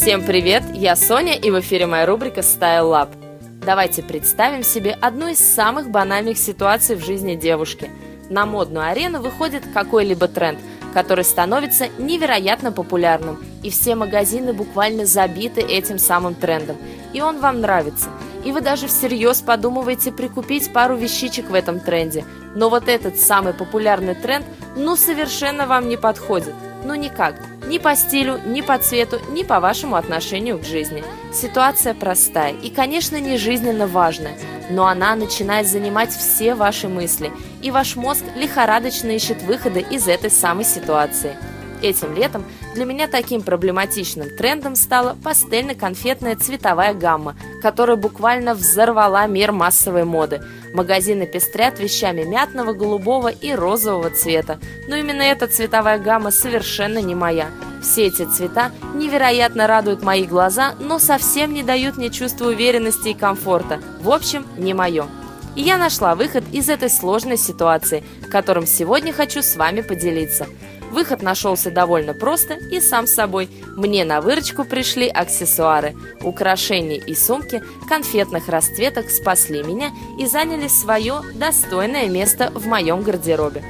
Всем привет, я Соня и в эфире моя рубрика Style Lab. Давайте представим себе одну из самых банальных ситуаций в жизни девушки. На модную арену выходит какой-либо тренд, который становится невероятно популярным, и все магазины буквально забиты этим самым трендом, и он вам нравится. И вы даже всерьез подумываете прикупить пару вещичек в этом тренде, но вот этот самый популярный тренд ну совершенно вам не подходит – ну никак. Ни по стилю, ни по цвету, ни по вашему отношению к жизни. Ситуация простая и, конечно, не жизненно важная, но она начинает занимать все ваши мысли, и ваш мозг лихорадочно ищет выходы из этой самой ситуации. Этим летом для меня таким проблематичным трендом стала пастельно-конфетная цветовая гамма, которая буквально взорвала мир массовой моды. Магазины пестрят вещами мятного, голубого и розового цвета, но именно эта цветовая гамма совершенно не моя. Все эти цвета невероятно радуют мои глаза, но совсем не дают мне чувства уверенности и комфорта. В общем, не мое. И я нашла выход из этой сложной ситуации, которым сегодня хочу с вами поделиться – Выход нашелся довольно просто и сам собой. Мне на выручку пришли аксессуары. Украшения и сумки конфетных расцветок спасли меня и заняли свое достойное место в моем гардеробе.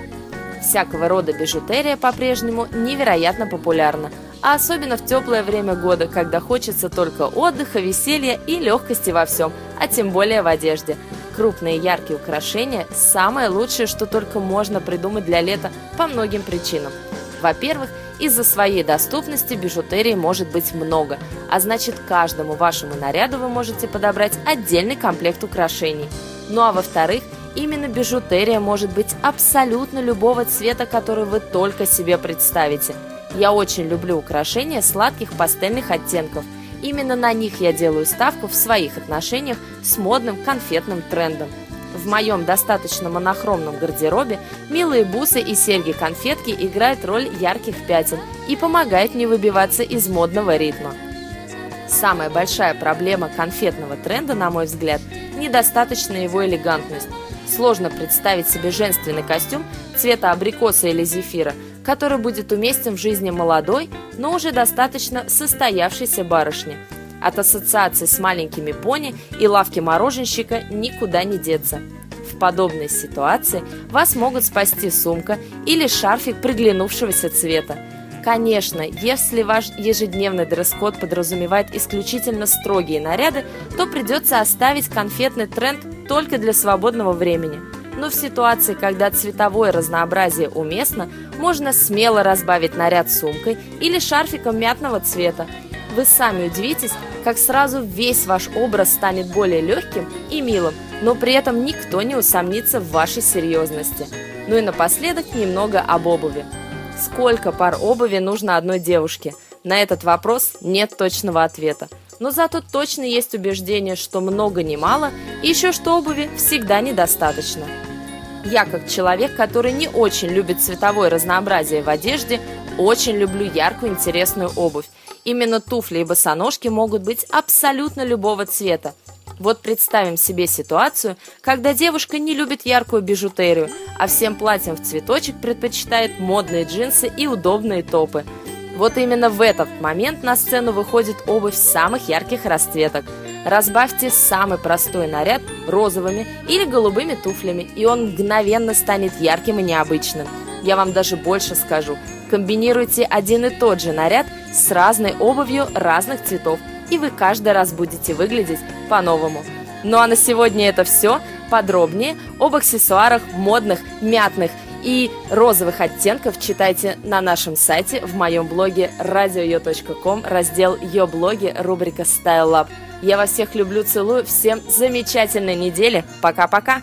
Всякого рода бижутерия по-прежнему невероятно популярна, а особенно в теплое время года, когда хочется только отдыха, веселья и легкости во всем, а тем более в одежде. Крупные яркие украшения – самое лучшее, что только можно придумать для лета по многим причинам – во-первых, из-за своей доступности бижутерии может быть много, а значит каждому вашему наряду вы можете подобрать отдельный комплект украшений. Ну а во-вторых, именно бижутерия может быть абсолютно любого цвета, который вы только себе представите. Я очень люблю украшения сладких пастельных оттенков. Именно на них я делаю ставку в своих отношениях с модным конфетным трендом. В моем достаточно монохромном гардеробе милые бусы и серьги-конфетки играют роль ярких пятен и помогают не выбиваться из модного ритма. Самая большая проблема конфетного тренда, на мой взгляд, недостаточная его элегантность. Сложно представить себе женственный костюм цвета абрикоса или зефира, который будет уместен в жизни молодой, но уже достаточно состоявшейся барышни – от ассоциации с маленькими пони и лавки мороженщика никуда не деться. В подобной ситуации вас могут спасти сумка или шарфик приглянувшегося цвета. Конечно, если ваш ежедневный дресс-код подразумевает исключительно строгие наряды, то придется оставить конфетный тренд только для свободного времени. Но в ситуации, когда цветовое разнообразие уместно, можно смело разбавить наряд сумкой или шарфиком мятного цвета. Вы сами удивитесь, как сразу весь ваш образ станет более легким и милым, но при этом никто не усомнится в вашей серьезности. Ну и напоследок немного об обуви. Сколько пар обуви нужно одной девушке? На этот вопрос нет точного ответа. Но зато точно есть убеждение, что много не мало, и еще что обуви всегда недостаточно. Я, как человек, который не очень любит цветовое разнообразие в одежде, очень люблю яркую интересную обувь. Именно туфли и босоножки могут быть абсолютно любого цвета. Вот представим себе ситуацию, когда девушка не любит яркую бижутерию, а всем платьям в цветочек предпочитает модные джинсы и удобные топы. Вот именно в этот момент на сцену выходит обувь самых ярких расцветок. Разбавьте самый простой наряд розовыми или голубыми туфлями, и он мгновенно станет ярким и необычным. Я вам даже больше скажу. Комбинируйте один и тот же наряд с разной обувью разных цветов, и вы каждый раз будете выглядеть по-новому. Ну а на сегодня это все. Подробнее об аксессуарах модных, мятных и розовых оттенков читайте на нашем сайте в моем блоге radio.com, раздел «Ее блоги», рубрика «Style Lab». Я вас всех люблю, целую, всем замечательной недели, пока-пока!